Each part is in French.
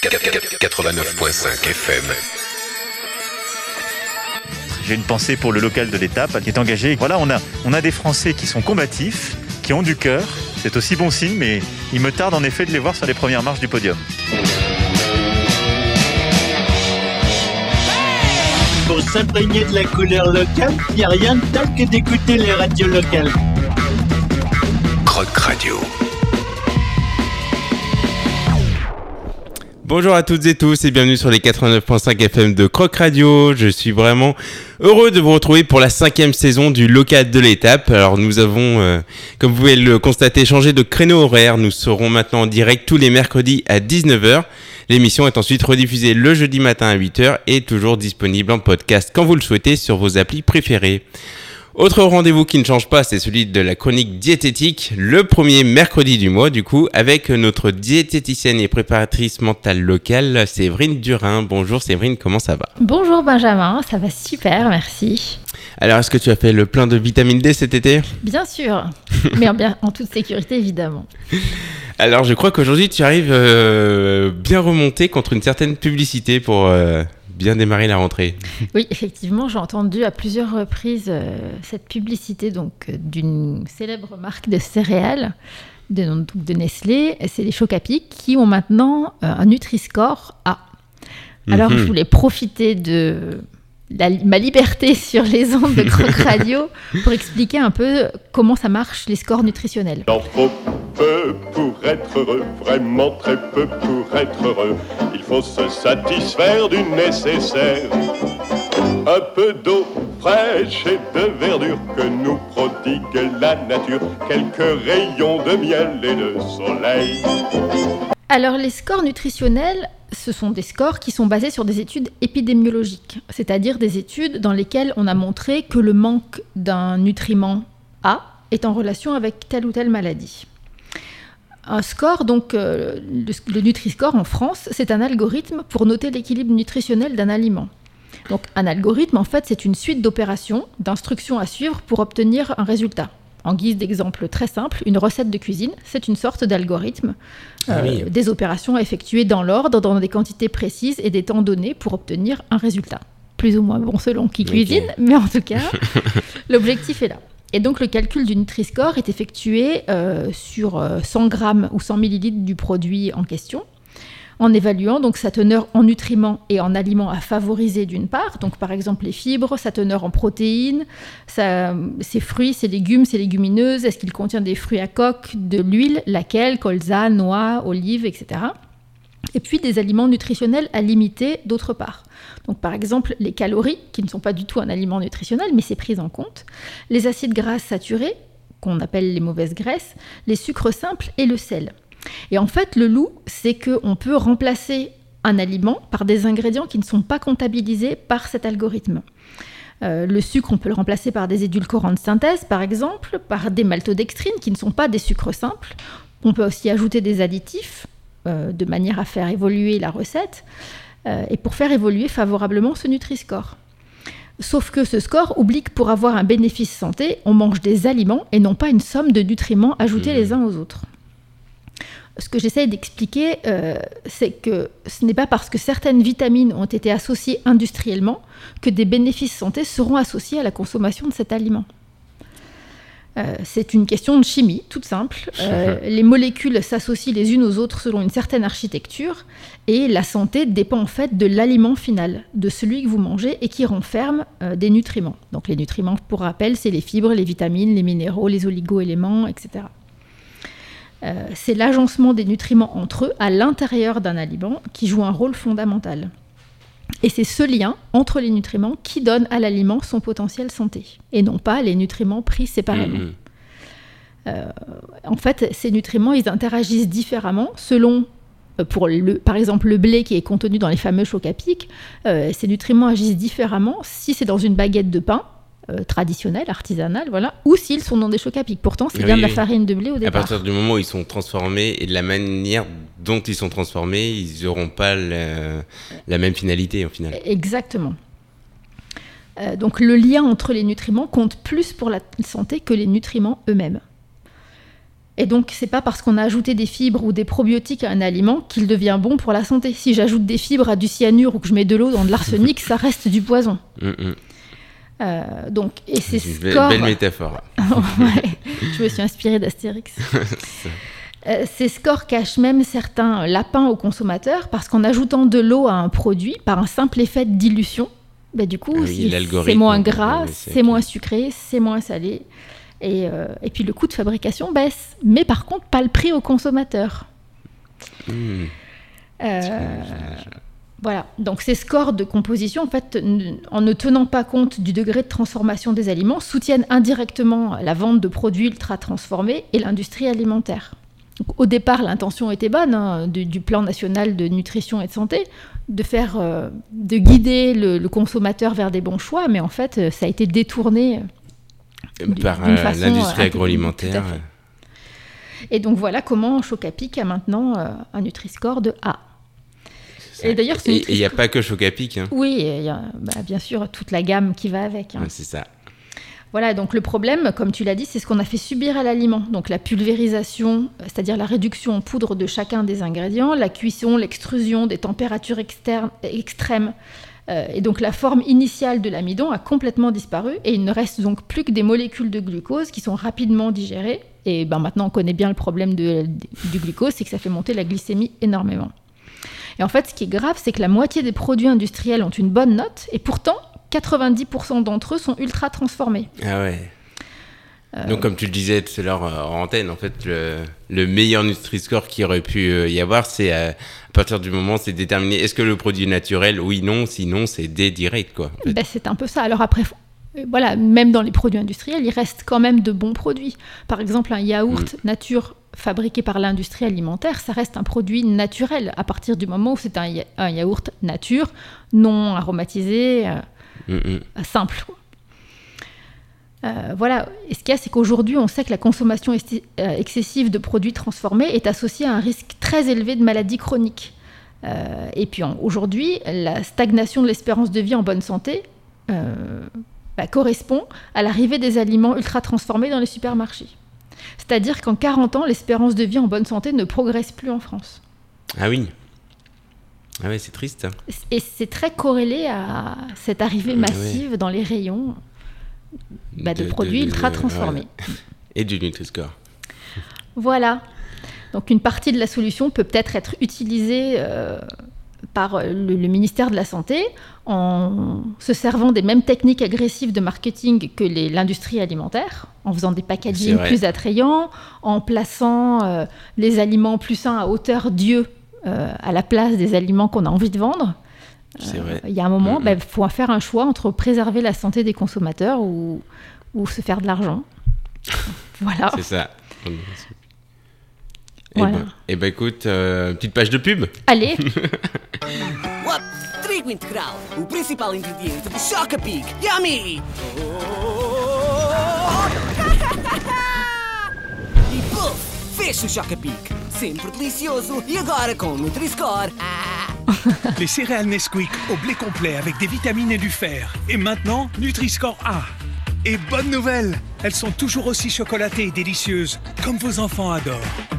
89.5 FM. J'ai une pensée pour le local de l'étape qui est engagé. Voilà, on a, on a des Français qui sont combatifs, qui ont du cœur. C'est aussi bon signe, mais il me tarde en effet de les voir sur les premières marches du podium. Pour s'imprégner de la couleur locale, il n'y a rien de tel que d'écouter les radios locales. Croc Radio. Bonjour à toutes et tous et bienvenue sur les 89.5 FM de Croc Radio. Je suis vraiment heureux de vous retrouver pour la cinquième saison du local de l'étape. Alors nous avons, euh, comme vous pouvez le constater, changé de créneau horaire. Nous serons maintenant en direct tous les mercredis à 19h. L'émission est ensuite rediffusée le jeudi matin à 8h et toujours disponible en podcast quand vous le souhaitez sur vos applis préférées. Autre rendez-vous qui ne change pas, c'est celui de la chronique diététique, le premier mercredi du mois, du coup, avec notre diététicienne et préparatrice mentale locale, Séverine Durin. Bonjour Séverine, comment ça va Bonjour Benjamin, ça va super, merci. Alors, est-ce que tu as fait le plein de vitamine D cet été Bien sûr, mais en, bien, en toute sécurité évidemment. Alors, je crois qu'aujourd'hui, tu arrives euh, bien remonté contre une certaine publicité pour euh, bien démarrer la rentrée. Oui, effectivement, j'ai entendu à plusieurs reprises euh, cette publicité donc euh, d'une célèbre marque de céréales de, donc, de Nestlé. C'est les Chocapic qui ont maintenant euh, un Nutri-Score A. Alors, Mhm. je voulais profiter de la- ma liberté sur les ondes de Croc Radio pour expliquer un peu comment ça marche les scores nutritionnels. Il en faut peu pour être heureux, vraiment très peu pour être heureux. Il faut se satisfaire du nécessaire. Un peu d'eau fraîche et de verdure que nous prodigue la nature. Quelques rayons de miel et de soleil. Alors les scores nutritionnels, ce sont des scores qui sont basés sur des études épidémiologiques, c'est-à-dire des études dans lesquelles on a montré que le manque d'un nutriment A est en relation avec telle ou telle maladie. Un score, donc euh, le, le Nutri-Score en France, c'est un algorithme pour noter l'équilibre nutritionnel d'un aliment. Donc un algorithme, en fait, c'est une suite d'opérations, d'instructions à suivre pour obtenir un résultat. En guise d'exemple très simple, une recette de cuisine, c'est une sorte d'algorithme Ah euh, oui. des opérations à effectuer dans l'ordre, dans des quantités précises et des temps donnés pour obtenir un résultat. Plus ou moins bon selon qui cuisine, mais en tout cas, l'objectif est là. Et donc le calcul du Nutri-Score est effectué euh, sur euh, 100 grammes ou 100 millilitres du produit en question, en évaluant donc sa teneur en nutriments et en aliments à favoriser d'une part, donc par exemple les fibres, sa teneur en protéines, ses fruits, ses légumes, ses légumineuses, est-ce qu'il contient des fruits à coque, de l'huile, laquelle, colza, noix, olives, etc. Et puis des aliments nutritionnels à limiter d'autre part. Donc par exemple les calories, qui ne sont pas du tout un aliment nutritionnel, mais c'est pris en compte, les acides gras saturés, qu'on appelle les mauvaises graisses, les sucres simples et le sel. Et en fait, le loup, c'est qu'on peut remplacer un aliment par des ingrédients qui ne sont pas comptabilisés par cet algorithme. Euh, le sucre, on peut le remplacer par des édulcorants de synthèse, par exemple, par des maltodextrines qui ne sont pas des sucres simples. On peut aussi ajouter des additifs euh, de manière à faire évoluer la recette euh, et pour faire évoluer favorablement ce Nutri-Score. Sauf que ce score oublie que pour avoir un bénéfice santé, on mange des aliments et non pas une somme de nutriments ajoutés Mhm. les uns aux autres. Ce que j'essaye d'expliquer, euh, c'est que ce n'est pas parce que certaines vitamines ont été associées industriellement que des bénéfices santé seront associés à la consommation de cet aliment. Euh, c'est une question de chimie, toute simple. Euh, les molécules s'associent les unes aux autres selon une certaine architecture et la santé dépend en fait de l'aliment final, de celui que vous mangez et qui renferme euh, des nutriments. Donc les nutriments, pour rappel, c'est les fibres, les vitamines, les minéraux, les oligo-éléments, etc. Euh, c'est l'agencement des nutriments entre eux à l'intérieur d'un aliment qui joue un rôle fondamental. Et c'est ce lien entre les nutriments qui donne à l'aliment son potentiel santé, et non pas les nutriments pris séparément. Mhm. En fait, ces nutriments, ils interagissent différemment selon, euh, pour le, par exemple, le blé qui est contenu dans les fameux chocs à pic, euh, ces nutriments agissent différemment si c'est dans une baguette de pain euh, traditionnelle, artisanale, voilà, ou s'ils sont dans des chocs à pic. Pourtant, c'est Oui, bien de la farine de blé au À départ. partir du moment où ils sont transformés et de la manière dont ils sont transformés, ils n'auront pas la, la même finalité au final. Exactement. Euh, donc le lien entre les nutriments compte plus pour la santé que les nutriments eux-mêmes. Donc le lien entre les nutriments compte plus pour la santé que les nutriments. Et donc, c'est pas parce qu'on a ajouté des fibres ou des probiotiques à un aliment qu'il devient bon pour la santé. Si j'ajoute des fibres à du cyanure ou que je mets de l'eau dans de l'arsenic, ça reste du poison. Euh, donc, et ces C'est scores. belle métaphore. Ouais, je me suis inspirée d'Astérix. Euh, ces scores cachent même certains lapins aux consommateurs parce qu'en ajoutant de l'eau à un produit par un simple effet de dilution, bah, du coup, Ah oui, c'est- moins gras, ouais, c'est moins sucré, c'est moins salé. Et, euh, et puis le coût de fabrication baisse. Mais par contre, pas le prix au consommateur. Mm. Euh, voilà, donc ces scores de composition, en fait, en ne tenant pas compte du degré de transformation des aliments, soutiennent indirectement la vente de produits ultra transformés et l'industrie alimentaire. Donc, au départ, l'intention était bonne hein, du, du plan national de nutrition et de santé, de faire, euh, de guider le, le consommateur vers des bons choix, mais en fait, euh, ça a été détourné. Par euh, façon, l'industrie agroalimentaire. Et donc voilà comment Chocapic a maintenant euh, un Nutri-Score de A. Et d'ailleurs, il n'y a pas que Chocapic. Hein. Oui, il y a bah, bien sûr toute la gamme qui va avec. hein. Ouais, c'est ça. Voilà, donc le problème, comme tu l'as dit, c'est ce qu'on a fait subir à l'aliment. Donc la pulvérisation, c'est-à-dire la réduction en poudre de chacun des ingrédients, la cuisson, l'extrusion des températures externes, extrêmes. Euh, et donc la forme initiale de l'amidon a complètement disparu et il ne reste donc plus que des molécules de glucose qui sont rapidement digérées. Et ben, maintenant on connaît bien le problème de- du glucose, c'est que ça fait monter la glycémie énormément. Et en fait, ce qui est grave, c'est que la moitié des produits industriels ont une bonne note et pourtant 90% d'entre eux sont ultra transformés. Ah ouais. Euh, Donc, comme tu le disais tout à l'heure euh, en antenne, en fait, le, le meilleur Nutri-Score qu'il aurait pu euh, y avoir, c'est à partir du moment, c'est déterminer est-ce que le produit est naturel? Oui, non. Sinon, c'est D direct, quoi. en fait. Ben, c'est un peu ça. Alors après, voilà, même dans les produits industriels, il reste quand même de bons produits. Par exemple, un yaourt nature fabriqué par l'industrie alimentaire, ça reste un produit naturel à partir du moment où c'est un, ya- un yaourt nature, non aromatisé, euh, Mm, mm. simple. Euh, voilà, et ce qu'il y a, c'est qu'aujourd'hui, on sait que la consommation euh, excessive de produits transformés est associée à un risque très élevé de maladies chroniques. Euh, et puis aujourd'hui, la stagnation de l'espérance de vie en bonne santé bah, correspond à l'arrivée des aliments ultra transformés dans les supermarchés. C'est-à-dire qu'en 40 ans, l'espérance de vie en bonne santé ne progresse plus en France. Ah oui. Ah ouais, c'est triste. Et c'est très corrélé à cette arrivée Ouais, massive dans les rayons bah, de, De- produits de- ultra transformés. Et du Nutri-Score. Voilà. Donc une partie de la solution peut peut-être être utilisée euh, par le, le ministère de la Santé en se servant des mêmes techniques agressives de marketing que l'industrie alimentaire, en faisant des packaging plus attrayants, en plaçant euh, les aliments plus sains à hauteur Dieu euh, à la place des aliments qu'on a envie de vendre. Il y a un moment, il faut faire un choix entre préserver la santé des consommateurs ou, ou se faire de l'argent. voilà. C'est ça. Et Voilà. ben, eh ben, écoute, euh, petite page de pub. Allez, What? Trigo integral, o principal ingrediente de Choca Pig. Yummy! e puff, fecha o Choca Pig. Sempre delicioso e agora com Nutri-Score. Ah. Les céréales Nesquik au blé complet avec des vitamines et du fer. Et maintenant, Nutri-Score A. Et bonne nouvelle, elles sont toujours aussi chocolatées et délicieuses, comme vos enfants adorent.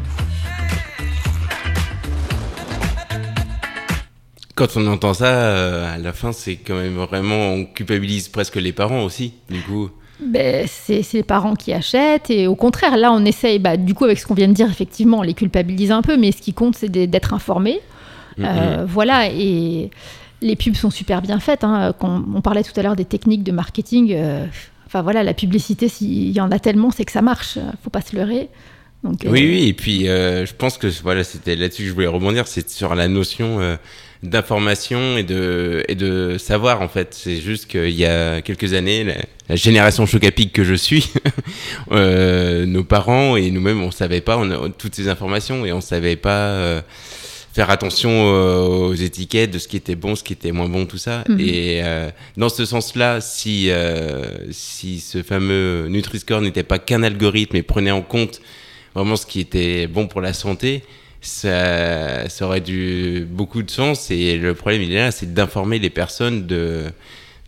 Quand on entend ça, euh, à la fin, c'est quand même vraiment, on culpabilise presque les parents aussi, du coup. Ben, c'est les parents qui achètent et au contraire, là, on essaye, bah, du coup, avec ce qu'on vient de dire, effectivement, on les culpabilise un peu, mais ce qui compte, c'est d'être informé. Euh, voilà, et les pubs sont super bien faites. hein. Quand on parlait tout à l'heure des techniques de marketing, euh, enfin voilà, la publicité, s'il y en a tellement, c'est que ça marche. Faut pas se leurrer. Donc, euh, Oui, oui, et puis euh, je pense que voilà, c'était là-dessus que je voulais rebondir, c'est sur la notion euh, d'information et de, et de savoir en fait. C'est juste qu'il y a quelques années, la, la génération chocapic que je suis, euh, nos parents et nous-mêmes, on savait pas on a, toutes ces informations et on savait pas euh, faire attention aux étiquettes de ce qui était bon, ce qui était moins bon, tout ça. Mhm. Et euh, dans ce sens-là, si, si ce fameux Nutri-Score n'était pas qu'un algorithme et prenait en compte vraiment ce qui était bon pour la santé, ça, ça aurait du beaucoup de sens. Et le problème, il est là, c'est d'informer les personnes de,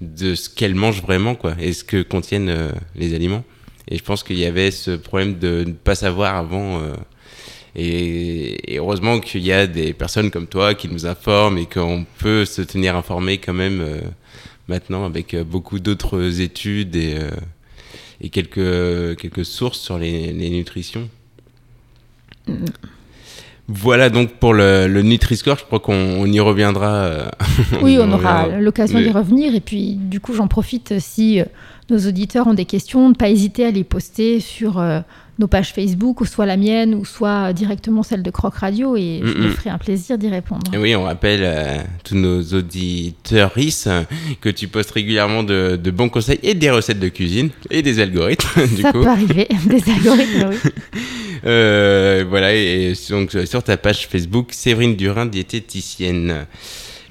de ce qu'elles mangent vraiment, quoi, et ce que contiennent euh, les aliments. Et je pense qu'il y avait ce problème de ne pas savoir avant. euh, et, heureusement qu'il y a des personnes comme toi qui nous informent et qu'on peut se tenir informé quand même euh, maintenant avec beaucoup d'autres études et, et quelques, quelques sources sur les, les nutritions. Voilà donc pour le, le Nutri-Score, je crois qu'on on y reviendra. euh, Oui, y on aura l'occasion d'y Mais- revenir. Et puis, du coup, j'en profite euh, si euh, nos auditeurs ont des questions, ne pas hésiter à les poster sur euh, nos pages Facebook, ou soit la mienne, ou soit euh, directement celle de Croc Radio, et je me ferai un plaisir d'y répondre. Et oui, on rappelle à tous nos auditeurs que tu postes régulièrement de, de bons conseils et des recettes de cuisine et des algorithmes, du Ça coup. peut arriver, des algorithmes, oui. Euh, voilà, et donc euh, sur ta page Facebook, Séverine Durin, diététicienne.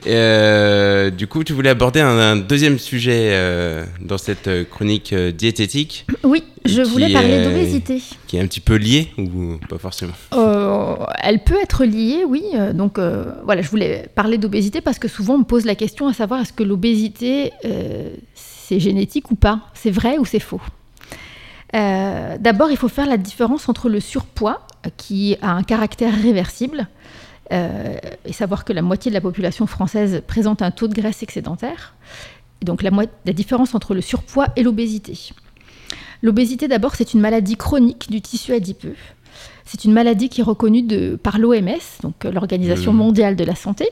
Euh, du coup, tu voulais aborder un, un deuxième sujet euh, dans cette euh, chronique euh, diététique Oui, je voulais parler d'obésité. qui est un petit peu liée ou pas forcément elle peut être liée, oui. Donc voilà, je voulais parler d'obésité parce que souvent on me pose la question à savoir est-ce que l'obésité c'est génétique ou pas? C'est vrai ou c'est faux? D'abord, il faut faire la différence entre le surpoids qui a un caractère réversible euh, et savoir que la moitié de la population française présente un taux de graisse excédentaire. Et donc la, différence entre le surpoids et l'obésité. L'obésité, d'abord, c'est une maladie chronique du tissu adipeux. C'est une maladie qui est reconnue de, par l'OMS, donc euh, l'Organisation Mhm. mondiale de la santé,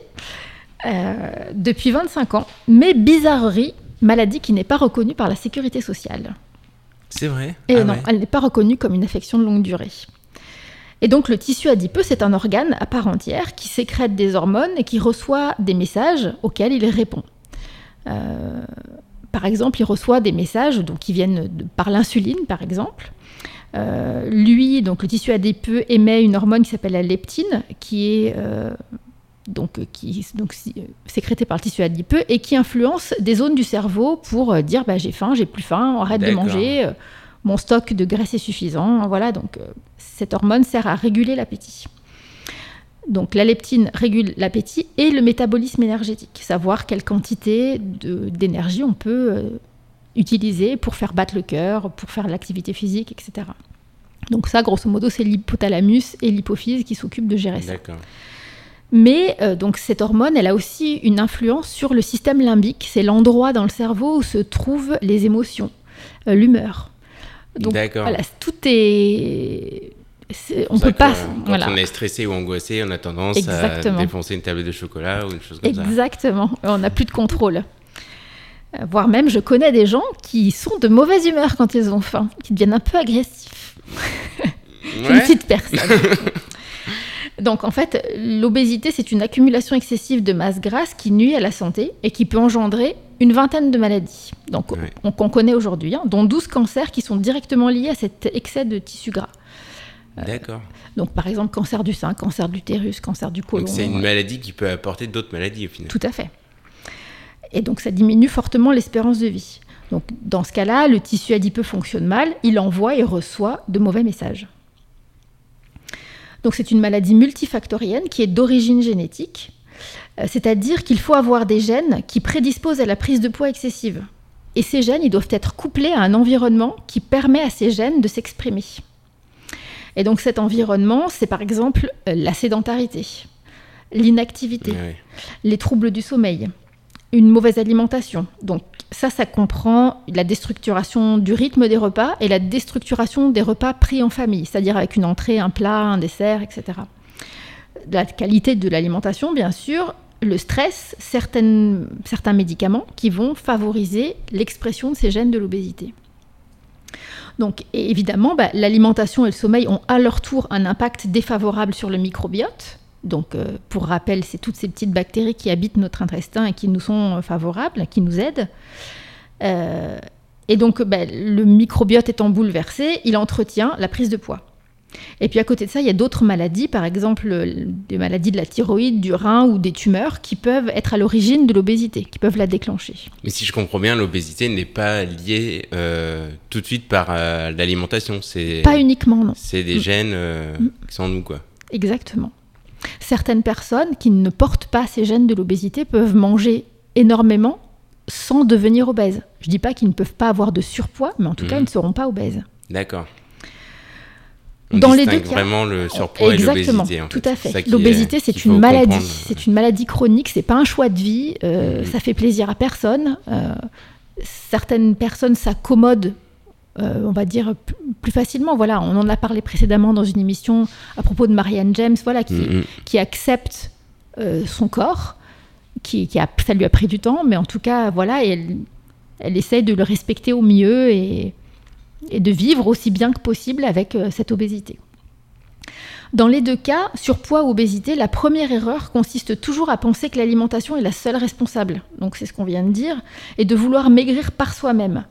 euh, depuis 25 ans. Mais bizarrerie, maladie qui n'est pas reconnue par la sécurité sociale. C'est vrai Et Ah non, ouais. elle n'est pas reconnue comme une affection de longue durée. Et donc le tissu adipeux, c'est un organe à part entière qui sécrète des hormones et qui reçoit des messages auxquels il répond. Euh, par exemple, il reçoit des messages donc, qui viennent de- par l'insuline, par exemple. Euh, lui, donc le tissu adipeux émet une hormone qui s'appelle la leptine, qui est euh, donc, qui, donc, si- sécrétée par le tissu adipeux et qui influence des zones du cerveau pour dire bah, j'ai faim, j'ai plus faim, arrête de manger, mon stock de graisse est suffisant. Voilà, donc euh, cette hormone sert à réguler l'appétit. Donc la leptine régule l'appétit et le métabolisme énergétique, savoir quelle quantité d'énergie on peut euh, utiliser pour faire battre le cœur, pour faire l'activité physique, etc. Donc ça, grosso modo, c'est l'hypothalamus et l'hypophyse qui s'occupent de gérer ça. Mais euh, donc cette hormone, elle a aussi une influence sur le système limbique. C'est l'endroit dans le cerveau où se trouvent les émotions, l'humeur. Donc voilà, tout est. C'est On peut pas. Quand voilà. on est stressé ou angoissé, on a tendance Exactement. à défoncer une tablette de chocolat ou une chose comme ça. Exactement. On n'a plus de contrôle. Euh, Voire même, je connais des gens qui sont de mauvaise humeur quand ils ont faim, qui deviennent un peu agressifs. Je ne cite personne. Donc en fait, l'obésité, c'est une accumulation excessive de masse grasse qui nuit à la santé et qui peut engendrer une vingtaine de maladies donc, qu'on connaît aujourd'hui, hein, dont 12 cancers qui sont directement liés à cet excès de tissu gras. D'accord. Donc par exemple, cancer du sein, cancer de l'utérus, cancer du côlon. Donc c'est une maladie qui peut apporter d'autres maladies au final. Tout à fait. Et donc ça diminue fortement l'espérance de vie. Donc dans ce cas-là, le tissu adipeux fonctionne mal, il envoie et reçoit de mauvais messages. Donc c'est une maladie multifactorienne qui est d'origine génétique, euh, c'est-à-dire qu'il faut avoir des gènes qui prédisposent à la prise de poids excessive. Et ces gènes, ils doivent être couplés à un environnement qui permet à ces gènes de s'exprimer. Et donc cet environnement, c'est par exemple euh, la sédentarité, l'inactivité, les troubles du sommeil, une mauvaise alimentation. Donc ça, ça comprend la déstructuration du rythme des repas et la déstructuration des repas pris en famille, c'est-à-dire avec une entrée, un plat, un dessert, etc. La qualité de l'alimentation, bien sûr, le stress, certains médicaments qui vont favoriser l'expression de ces gènes de l'obésité. Donc évidemment, bah, l'alimentation et le sommeil ont à leur tour un impact défavorable sur le microbiote. Donc euh, pour rappel, c'est toutes ces petites bactéries qui habitent notre intestin et qui nous sont favorables, qui nous aident. Euh, et donc bah, le microbiote étant bouleversé, il entretient la prise de poids. Et puis à côté de ça, il y a d'autres maladies, par exemple euh, des maladies de la thyroïde, du rein ou des tumeurs qui peuvent être à l'origine de l'obésité, qui peuvent la déclencher. Mais si je comprends bien, l'obésité n'est pas liée euh, tout de suite par euh, l'alimentation. C'est Pas uniquement, non. c'est des Mm. gènes euh, qui sont en nous, quoi. Exactement. Certaines personnes qui ne portent pas ces gènes de l'obésité peuvent manger énormément sans devenir obèses. Je dis pas qu'ils ne peuvent pas avoir de surpoids, mais en tout cas, Mhm. ils ne seront pas obèses. D'accord. On Dans les deux cas- vraiment le surpoids Exactement, et l'obésité. en tout à fait. L'obésité, c'est une maladie. comprendre. C'est une maladie chronique, c'est pas un choix de vie. euh, Mhm. Ça fait plaisir à personne. euh, certaines personnes s'accommodent, euh, on va dire, p- plus facilement. Voilà, on en a parlé précédemment dans une émission à propos de Marianne James, voilà, qui, Mhm. qui accepte euh, son corps, qui, qui a, ça lui a pris du temps, mais en tout cas, voilà, et elle, elle essaye de le respecter au mieux et, et de vivre aussi bien que possible avec euh, cette obésité. Dans les deux cas, surpoids ou obésité, la première erreur consiste toujours à penser que l'alimentation est la seule responsable, donc c'est ce qu'on vient de dire, et de vouloir maigrir par soi-même,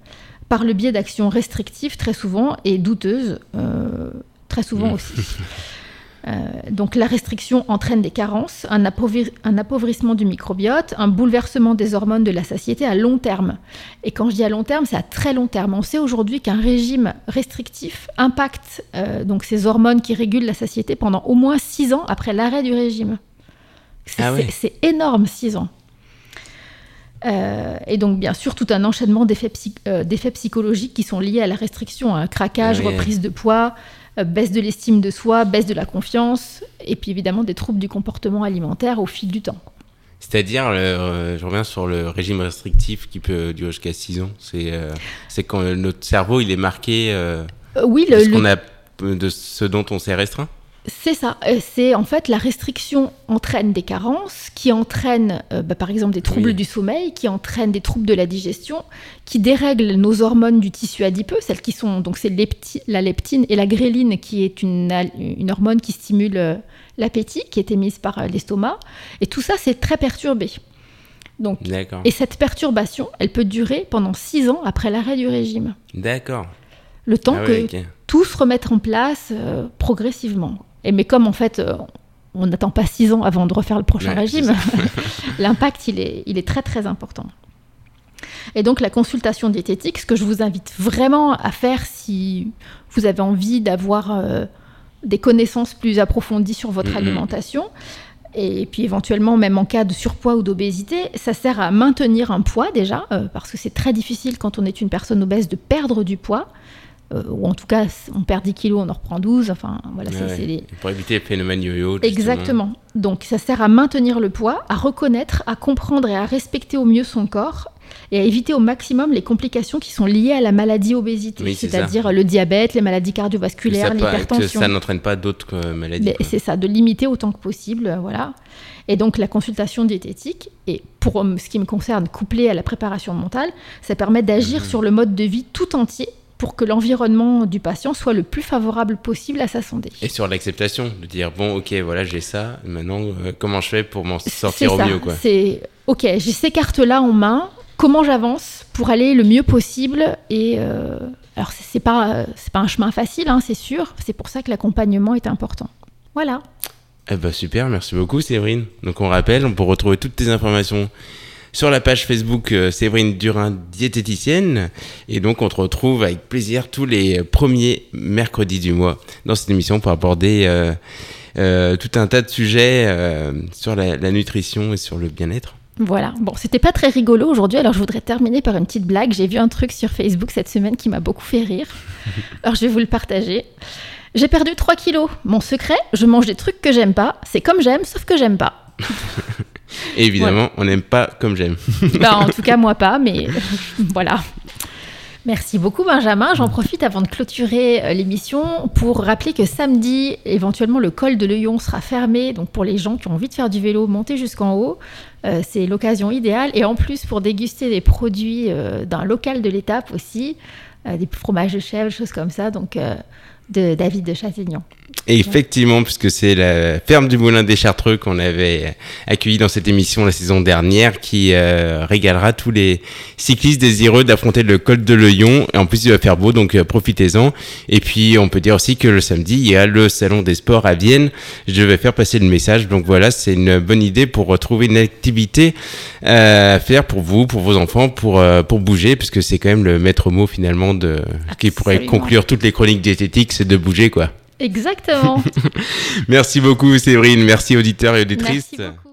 par le biais d'actions restrictives très souvent et douteuses euh, très souvent Mm. aussi. Euh, donc la restriction entraîne des carences, un, appauvri- un appauvrissement du microbiote, un bouleversement des hormones de la satiété à long terme. Et quand je dis à long terme, c'est à très long terme. On sait aujourd'hui qu'un régime restrictif impacte euh, donc ces hormones qui régulent la satiété pendant au moins 6 ans après l'arrêt du régime. C'est Ah c'est- c'est énorme, 6 ans. Euh, et donc, bien sûr, tout un enchaînement d'effets psy- euh, d'effets psychologiques qui sont liés à la restriction, un craquage, oui. reprise de poids, euh, baisse de l'estime de soi, baisse de la confiance, et puis évidemment des troubles du comportement alimentaire au fil du temps. C'est-à-dire, je reviens sur le régime restrictif qui peut durer jusqu'à 6 ans. C'est c'est quand notre cerveau il est marqué oui, de, le, ce le- qu'on a, de ce dont on s'est restreint. C'est ça. Euh, C'est en fait la restriction entraîne des carences, qui entraînent euh, bah, par exemple des troubles Oui. du sommeil, qui entraînent des troubles de la digestion, qui dérèglent nos hormones du tissu adipeux, celles qui sont donc c'est lepti- la leptine et la gréline, qui est une, hormone qui stimule euh, l'appétit, qui est émise par l'estomac, et tout ça c'est très perturbé. Donc et cette perturbation, elle peut durer pendant six ans après l'arrêt du régime, D'accord. le temps Ah que tout se remettre en place euh, progressivement. Et mais comme en fait, euh, on n'attend pas six ans avant de refaire le prochain Ouais, régime, l'impact il est, il est très très important. Et donc la consultation diététique, ce que je vous invite vraiment à faire si vous avez envie d'avoir euh, des connaissances plus approfondies sur votre alimentation, et puis éventuellement même en cas de surpoids ou d'obésité, ça sert à maintenir un poids déjà, euh, parce que c'est très difficile quand on est une personne obèse de perdre du poids. Euh, ou en tout cas, on perd 10 kilos, on en reprend 12. Enfin, voilà, c'est- Ouais, c'est des- Pour éviter le phénomène yo-yo. Exactement. Donc, ça sert à maintenir le poids, à reconnaître, à comprendre et à respecter au mieux son corps et à éviter au maximum les complications qui sont liées à la maladie obésité, Oui, c'est-à-dire le diabète, les maladies cardiovasculaires, l'hypertension. ça n'entraîne pas d'autres euh, maladies. C'est ça, de limiter autant que possible, euh, voilà. Et donc la consultation diététique, et pour ce qui me concerne, couplée à la préparation mentale, ça permet d'agir Mhm. sur le mode de vie tout entier pour que l'environnement du patient soit le plus favorable possible à sa santé. Et sur l'acceptation, de dire bon, ok, voilà, j'ai ça. Maintenant, euh, comment je fais pour m'en sortir au ça, mieux, quoi? C'est ok, j'ai ces cartes-là en main. Comment j'avance pour aller le mieux possible Et euh, alors c'est pas pas un chemin facile, hein, c'est sûr. C'est pour ça que l'accompagnement est important. Voilà. Eh ben super, merci beaucoup Séverine. Donc on rappelle, on peut retrouver toutes tes informations sur la page Facebook euh, Séverine Durin, diététicienne. Et donc on te retrouve avec plaisir tous les premiers mercredis du mois dans cette émission pour aborder euh, euh, tout un tas de sujets euh, sur la, la nutrition et sur le bien-être. Voilà. Bon, c'était pas très rigolo aujourd'hui, alors je voudrais terminer par une petite blague. J'ai vu un truc sur Facebook cette semaine qui m'a beaucoup fait rire. Alors je vais vous le partager. J'ai perdu 3 kilos. Mon secret, je mange des trucs que j'aime pas. C'est comme j'aime, sauf que j'aime pas. Évidemment, on n'aime pas comme j'aime. Bah, en tout cas, moi pas, mais voilà. Merci beaucoup Benjamin. J'en profite avant de clôturer euh, l'émission pour rappeler que samedi, éventuellement, le col de l'Euillon sera fermé. Donc pour les gens qui ont envie de faire du vélo, monter jusqu'en haut, euh, c'est l'occasion idéale. Et en plus, pour déguster des produits euh, d'un local de l'étape aussi, des fromages de chèvre, choses comme ça. Donc de David de. Et effectivement, puisque c'est la ferme du Moulin des Chartreux qu'on avait accueilli dans cette émission la saison dernière, qui euh, régalera tous les cyclistes désireux d'affronter le col de l'Oyon. Et en plus, il va faire beau, donc euh, profitez-en. Et puis, on peut dire aussi que le samedi, il y a le Salon des Sports à Vienne. Je vais faire passer le message. Donc voilà, c'est une bonne idée pour retrouver une activité euh, à faire pour vous, pour vos enfants, pour, pour bouger, puisque c'est quand même le maître mot finalement de, qui pourrait conclure toutes les chroniques diététiques, c'est de bouger, quoi. Exactement. Merci beaucoup Séverine, merci auditeurs et auditrices. Merci beaucoup.